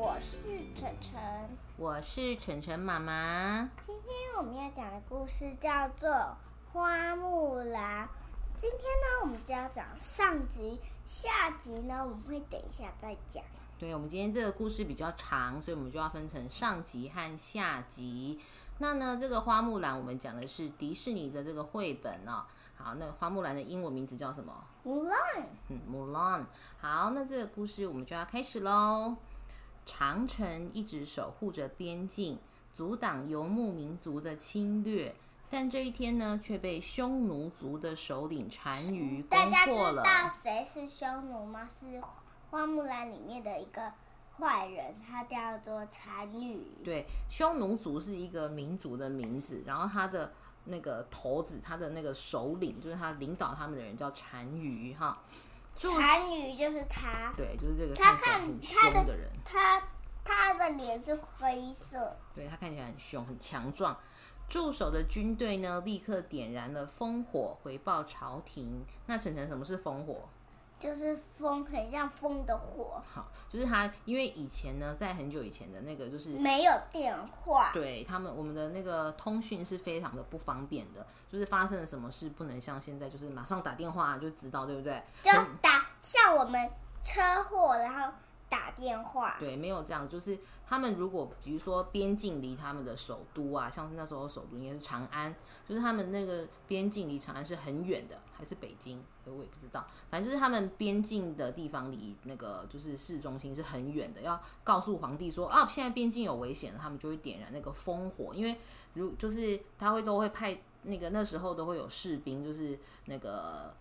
我是晨晨，我是晨晨妈妈。今天我们要讲的故事叫做《花木兰》。今天呢，我们就要讲上集，下集呢，我们会等一下再讲。对，我们今天这个故事比较长，所以我们就要分成上集和下集。那呢，这个花木兰我们讲的是迪士尼的这个绘本哦。好，那花木兰的英文名字叫什么？Mulan。嗯，Mulan。好，那这个故事我们就要开始喽。长城一直守护着边境，阻挡游牧民族的侵略，但这一天呢，却被匈奴族的首领单于攻破了。大家知道谁是匈奴吗？是花木兰里面的一个。坏人，他叫做单于。对，匈奴族是一个民族的名字，然后他的那个头子，他的那个首领，就是他领导他们的人叫单于哈。单于就是他。对，就是这个他看很凶的人。他他的脸是黑色。对他看起来很凶，很强壮。驻守的军队呢，立刻点燃了烽火，回报朝廷。那晨晨，什么是烽火？就是风，很像风的火。好，就是他，因为以前呢，在很久以前的那个，就是没有电话，对他们，我们的那个通讯是非常的不方便的。就是发生了什么事，不能像现在，就是马上打电话就知道，对不对？就打像我们车祸，然后。打电话。对，没有这样，就是他们如果比如说边境离他们的首都啊，像是那时候首都应该是长安，就是他们那个边境离长安是很远的，还是北京，我也不知道，反正就是他们边境的地方离那个就是市中心是很远的，要告诉皇帝说啊，现在边境有危险了，他们就会点燃那个烽火，因为如就是他会都会派那个那时候都会有士兵，就是那个。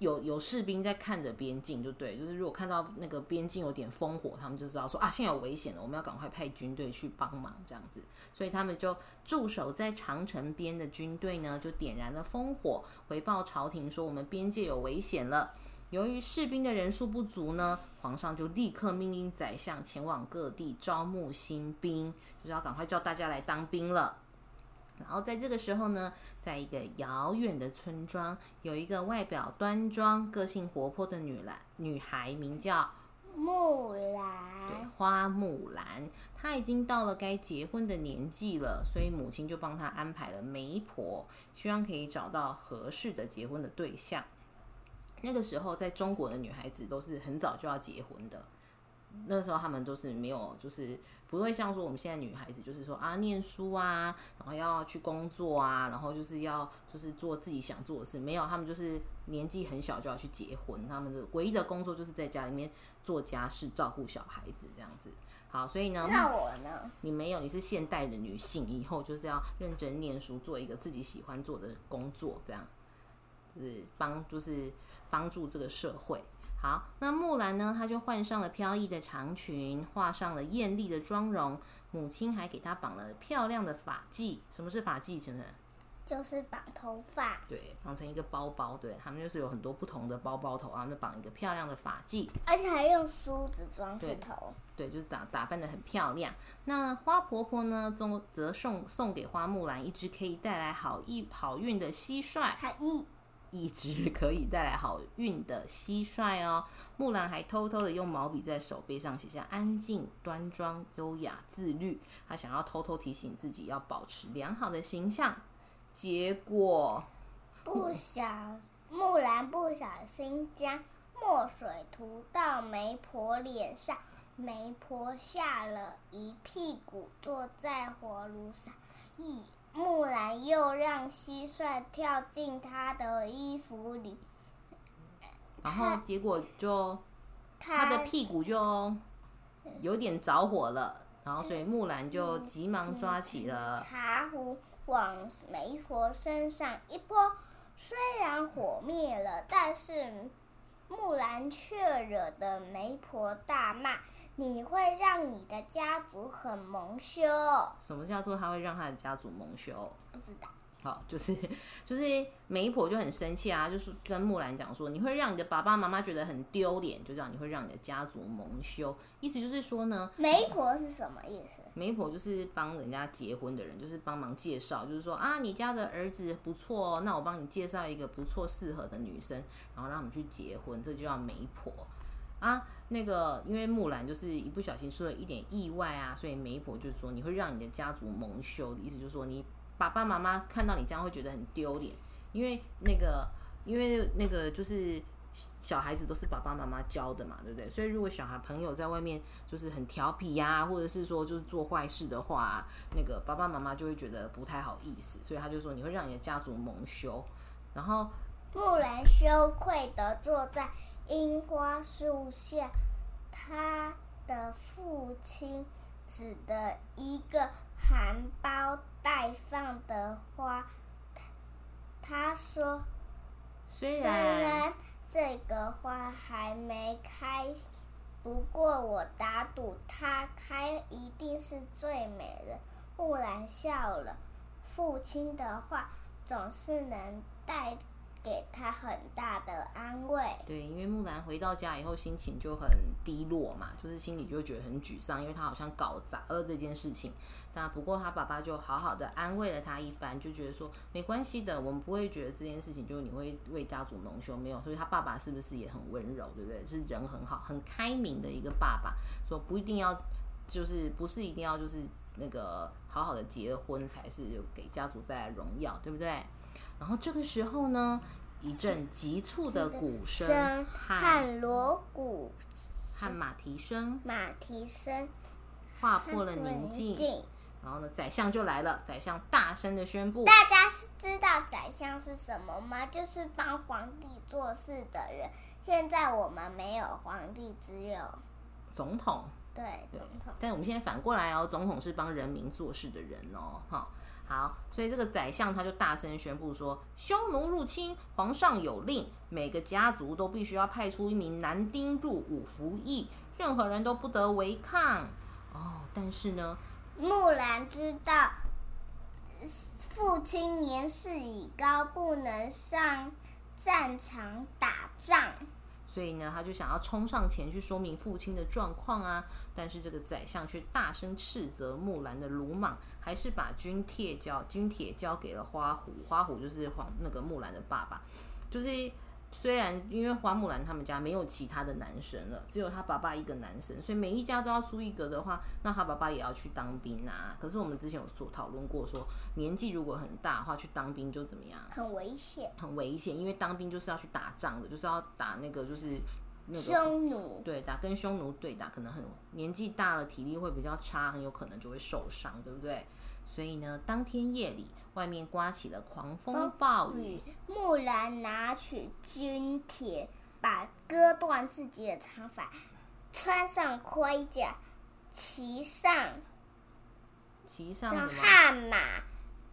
有有士兵在看着边境，就对，就是如果看到那个边境有点烽火，他们就知道说啊，现在有危险了，我们要赶快派军队去帮忙，这样子，所以他们就驻守在长城边的军队呢，就点燃了烽火，回报朝廷说我们边界有危险了。由于士兵的人数不足呢，皇上就立刻命令宰相前往各地招募新兵，就是要赶快叫大家来当兵了。然后在这个时候呢，在一个遥远的村庄，有一个外表端庄、个性活泼的女兰女孩，名叫木兰。对，花木兰，她已经到了该结婚的年纪了，所以母亲就帮她安排了媒婆，希望可以找到合适的结婚的对象。那个时候，在中国的女孩子都是很早就要结婚的。那时候他们都是没有，就是不会像说我们现在女孩子，就是说啊，念书啊，然后要去工作啊，然后就是要就是做自己想做的事。没有，他们就是年纪很小就要去结婚，他们的唯一的工作就是在家里面做家事、照顾小孩子这样子。好，所以呢，那我呢？你没有，你是现代的女性，以后就是要认真念书，做一个自己喜欢做的工作，这样就是帮，就是帮助这个社会。好，那木兰呢？她就换上了飘逸的长裙，画上了艳丽的妆容。母亲还给她绑了漂亮的发髻。什么是发髻？晨晨，就是绑头发。对，绑成一个包包。对他们就是有很多不同的包包头啊，那绑一个漂亮的发髻，而且还用梳子装饰头。对，就是打打扮的很漂亮。那花婆婆呢，则则送送给花木兰一只可以带来好意好运的蟋蟀。好意。一只可以带来好运的蟋蟀哦。木兰还偷偷的用毛笔在手背上写下“安静、端庄、优雅、自律”。她想要偷偷提醒自己要保持良好的形象。结果，不小木兰不小心将墨水涂到媒婆脸上，媒婆吓了一屁股，坐在火炉上。一木兰又让蟋蟀跳进他的衣服里，然后结果就他的屁股就有点着火了，然后所以木兰就急忙抓起了茶壶往媒婆身上一泼，虽然火灭了，但是木兰却惹得媒婆大骂。你会让你的家族很蒙羞。什么叫做他会让他的家族蒙羞？不知道。好，就是就是媒婆就很生气啊，就是跟木兰讲说，你会让你的爸爸妈妈觉得很丢脸，就这样，你会让你的家族蒙羞。意思就是说呢，媒婆是什么意思？媒婆就是帮人家结婚的人，就是帮忙介绍，就是说啊，你家的儿子不错哦，那我帮你介绍一个不错适合的女生，然后让他们去结婚，这就叫媒婆。啊，那个因为木兰就是一不小心出了一点意外啊，所以媒婆就说你会让你的家族蒙羞的意思，就是说你爸爸妈妈看到你这样会觉得很丢脸，因为那个因为那个就是。小孩子都是爸爸妈妈教的嘛，对不对？所以如果小孩朋友在外面就是很调皮呀，或者是说就是做坏事的话，那个爸爸妈妈就会觉得不太好意思，所以他就说你会让你的家族蒙羞。然后木兰羞愧的坐在樱花树下，他的父亲指的一个含苞待放的花，他说：“虽然。”这个花还没开，不过我打赌它开一定是最美的。木兰笑了，父亲的话总是能带。给他很大的安慰。对，因为木兰回到家以后心情就很低落嘛，就是心里就觉得很沮丧，因为他好像搞砸了这件事情。那不过他爸爸就好好的安慰了他一番，就觉得说没关系的，我们不会觉得这件事情就是你会为家族蒙羞，没有。所以他爸爸是不是也很温柔，对不对？是人很好、很开明的一个爸爸，说不一定要，就是不是一定要就是那个好好的结婚才是给家族带来荣耀，对不对？然后这个时候呢，一阵急促的鼓声和锣鼓和马蹄声，马蹄声划破了宁静。然后呢，宰相就来了。宰相大声的宣布：“大家是知道宰相是什么吗？就是帮皇帝做事的人。现在我们没有皇帝，只有总统。对，总统。但我们现在反过来哦，总统是帮人民做事的人哦，哈。”好，所以这个宰相他就大声宣布说：“匈奴入侵，皇上有令，每个家族都必须要派出一名男丁入伍服役，任何人都不得违抗。”哦，但是呢，木兰知道父亲年事已高，不能上战场打仗。所以呢，他就想要冲上前去说明父亲的状况啊，但是这个宰相却大声斥责木兰的鲁莽，还是把军帖交军帖交给了花虎。花虎就是黄那个木兰的爸爸，就是。虽然因为花木兰他们家没有其他的男生了，只有他爸爸一个男生，所以每一家都要出一个的话，那他爸爸也要去当兵啊。可是我们之前有所讨论过，说年纪如果很大的话，去当兵就怎么样？很危险，很危险，因为当兵就是要去打仗的，就是要打那个就是那个匈奴，对，打跟匈奴对打，可能很年纪大了，体力会比较差，很有可能就会受伤，对不对？所以呢，当天夜里，外面刮起了狂风暴雨。木兰拿取军帖，把割断自己的长发，穿上盔甲，骑上骑上悍马，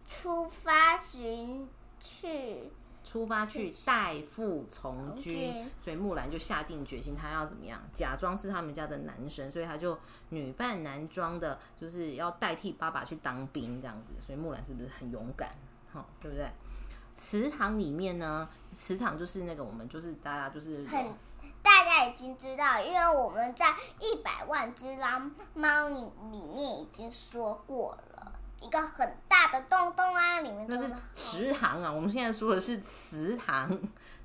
出发寻去。出发去代父从军，所以木兰就下定决心，她要怎么样？假装是他们家的男生，所以她就女扮男装的，就是要代替爸爸去当兵这样子。所以木兰是不是很勇敢？好，对不对？祠堂里面呢，祠堂就是那个我们就是大家就是很大家已经知道，因为我们在一百万只狼猫里面已经说过了。一个很大的洞洞啊，里面那是池塘啊。我们现在说的是祠堂，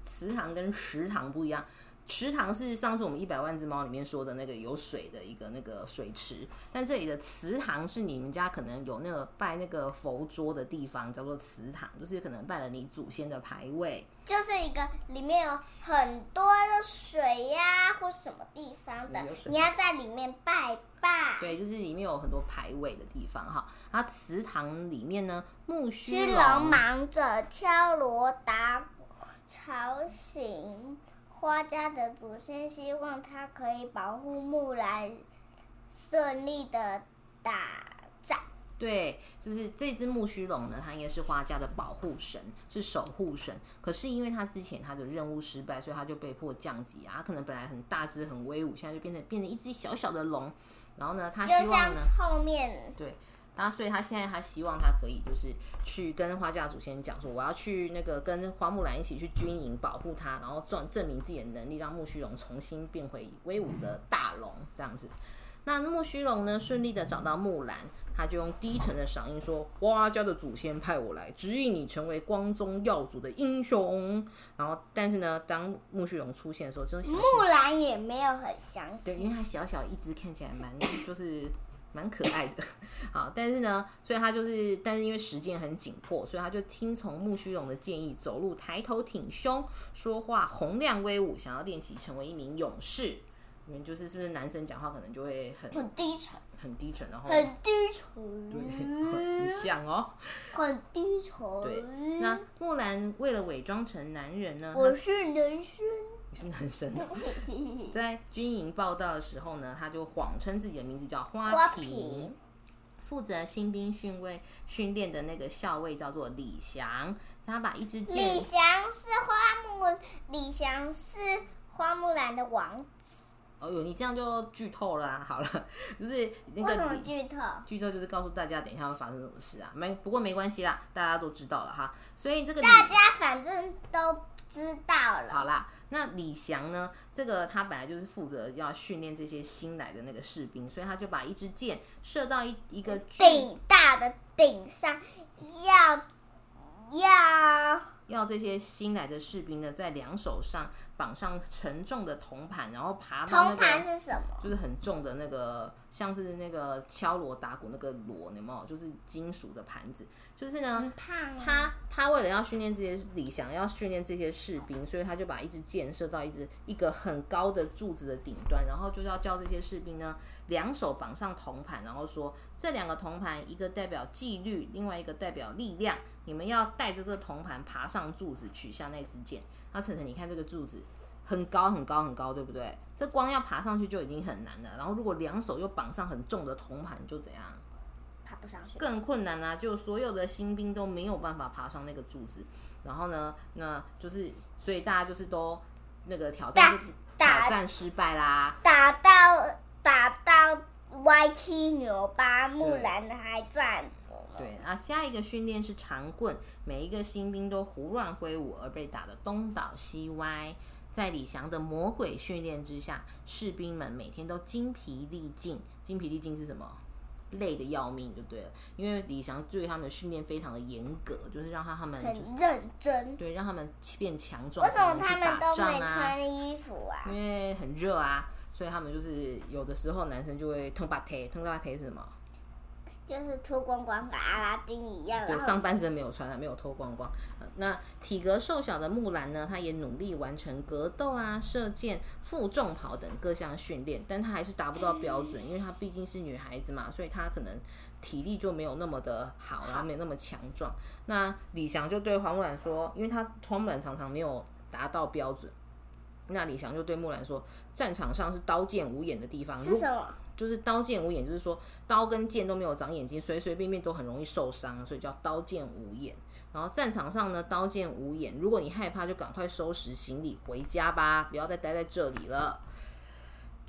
祠堂跟池塘不一样。池塘是上次我们一百万只猫里面说的那个有水的一个那个水池，但这里的祠堂是你们家可能有那个拜那个佛桌的地方，叫做祠堂，就是可能拜了你祖先的牌位。就是一个里面有很多的水呀，或什么地方的，你要在里面拜拜。对，就是里面有很多牌位的地方哈。然后祠堂里面呢，木须龙忙着敲锣打鼓，吵醒花家的祖先，希望他可以保护木兰顺利的打仗。对，就是这只木须龙呢，它应该是花家的保护神，是守护神。可是因为它之前它的任务失败，所以它就被迫降级啊。可能本来很大只、很威武，现在就变成变成一只小小的龙。然后呢，它希望呢，后面对，他所以他现在他希望他可以就是去跟花家祖先讲说，我要去那个跟花木兰一起去军营保护他，然后证证明自己的能力，让木须龙重新变回威武的大龙这样子。那木须龙呢，顺利的找到木兰，他就用低沉的嗓音说：“花家的祖先派我来指引你成为光宗耀祖的英雄。”然后，但是呢，当木须龙出现的时候，这种小木兰也没有很相对，因信。为它小小一只，看起来蛮 就是蛮可爱的。好，但是呢，所以他就是，但是因为时间很紧迫，所以他就听从木须龙的建议，走路抬头挺胸，说话洪亮威武，想要练习成为一名勇士。你们就是是不是男生讲话可能就会很很低沉，很低沉，然后很低沉，对，很像哦。很低沉。对，那木兰为了伪装成男人呢，我是男生。你是男生，在军营报道的时候呢，他就谎称自己的名字叫花花瓶瓶。负责新兵训位训练的那个校尉叫做李翔，他把一支李，翔是花木，李翔是花木兰的王子。哦呦，你这样就剧透了、啊。好了，就是那为什么个剧透？剧透就是告诉大家等一下会发生什么事啊。没，不过没关系啦，大家都知道了哈。所以这个大家反正都知道了。好啦，那李翔呢？这个他本来就是负责要训练这些新来的那个士兵，所以他就把一支箭射到一一个巨顶大的顶上，要要要这些新来的士兵呢，在两手上绑上沉重的铜盘，然后爬到那铜盘个是什么？就是很重的那个，像是那个敲锣打鼓那个锣，有没有？就是金属的盘子。就是呢。他他为了要训练这些理想，要训练这些士兵，所以他就把一支箭射到一支一个很高的柱子的顶端，然后就是要叫这些士兵呢两手绑上铜盘，然后说这两个铜盘一个代表纪律，另外一个代表力量，你们要带着这个铜盘爬上柱子取下那支箭。那晨晨，你看这个柱子。很高很高很高，对不对？这光要爬上去就已经很难了，然后如果两手又绑上很重的铜盘，就怎样？爬不上去。更困难啊！就所有的新兵都没有办法爬上那个柱子，然后呢，那就是所以大家就是都那个挑战挑战失败啦。打到打到歪七扭八，木兰还站。对，啊下一个训练是长棍，每一个新兵都胡乱挥舞，而被打得东倒西歪。在李翔的魔鬼训练之下，士兵们每天都精疲力尽。精疲力尽是什么？累得要命，就对了。因为李翔对他们的训练非常的严格，就是让他他们就是很认真。对，让他们变强壮。为什么他们都没仗啊？穿衣服啊？因为很热啊，所以他们就是有的时候男生就会腾巴腿，腾巴腿是什么？就是脱光光跟阿拉丁一样，对，上半身没有穿啊，没有脱光光。呃那体格瘦小的木兰呢，她也努力完成格斗啊、射箭、负重跑等各项训练，但她还是达不到标准，因为她毕竟是女孩子嘛，所以她可能体力就没有那么的好，然后没有那么强壮。那李翔就对黄木兰说，因为她黄木兰常常没有达到标准。那李翔就对木兰说：“战场上是刀剑无眼的地方，如是什么？就是刀剑无眼，就是说刀跟剑都没有长眼睛，随随便便都很容易受伤，所以叫刀剑无眼。然后战场上呢，刀剑无眼，如果你害怕，就赶快收拾行李回家吧，不要再待在这里了。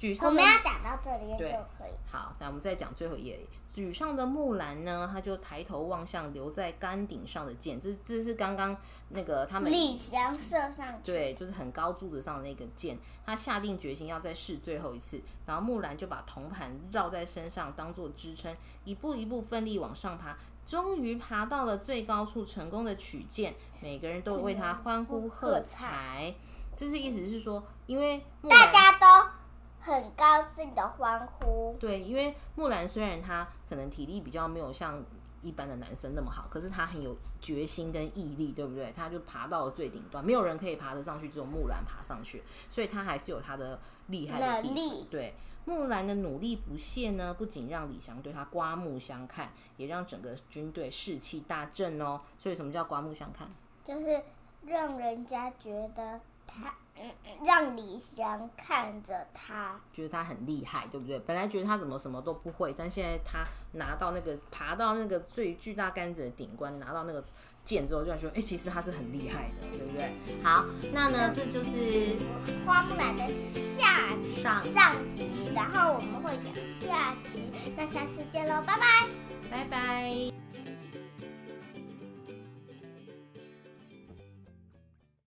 沮我们要讲到这里就可以。好，那我们再讲最后一页。沮丧的木兰呢，她就抬头望向留在杆顶上的箭，这这是刚刚那个他们李翔射上去，对，就是很高柱子上的那个箭，他下定决心要再试最后一次。然后木兰就把铜盘绕在身上当做支撑，一步一步奋力往上爬，终于爬到了最高处，成功的取箭。每个人都为他欢呼喝彩。这是意思是说，因为木兰大家都很高兴的欢呼。对，因为木兰虽然她可能体力比较没有像一般的男生那么好，可是她很有决心跟毅力，对不对？她就爬到了最顶端，没有人可以爬得上去，只有木兰爬上去，所以她还是有她的厉害的地方。对，木兰的努力不懈呢，不仅让李翔对她刮目相看，也让整个军队士气大振哦。所以什么叫刮目相看？就是让人家觉得他，嗯让李翔看着他，觉得他很厉害，对不对？本来觉得他怎么什么都不会，但现在他拿到那个爬到那个最巨大杆子的顶端，拿到那个剑之后，就说，哎、其实他是很厉害的，对不对？好，那呢，这就是花木兰的下上，上集，然后我们会讲下集，那下次见喽，拜拜。拜拜。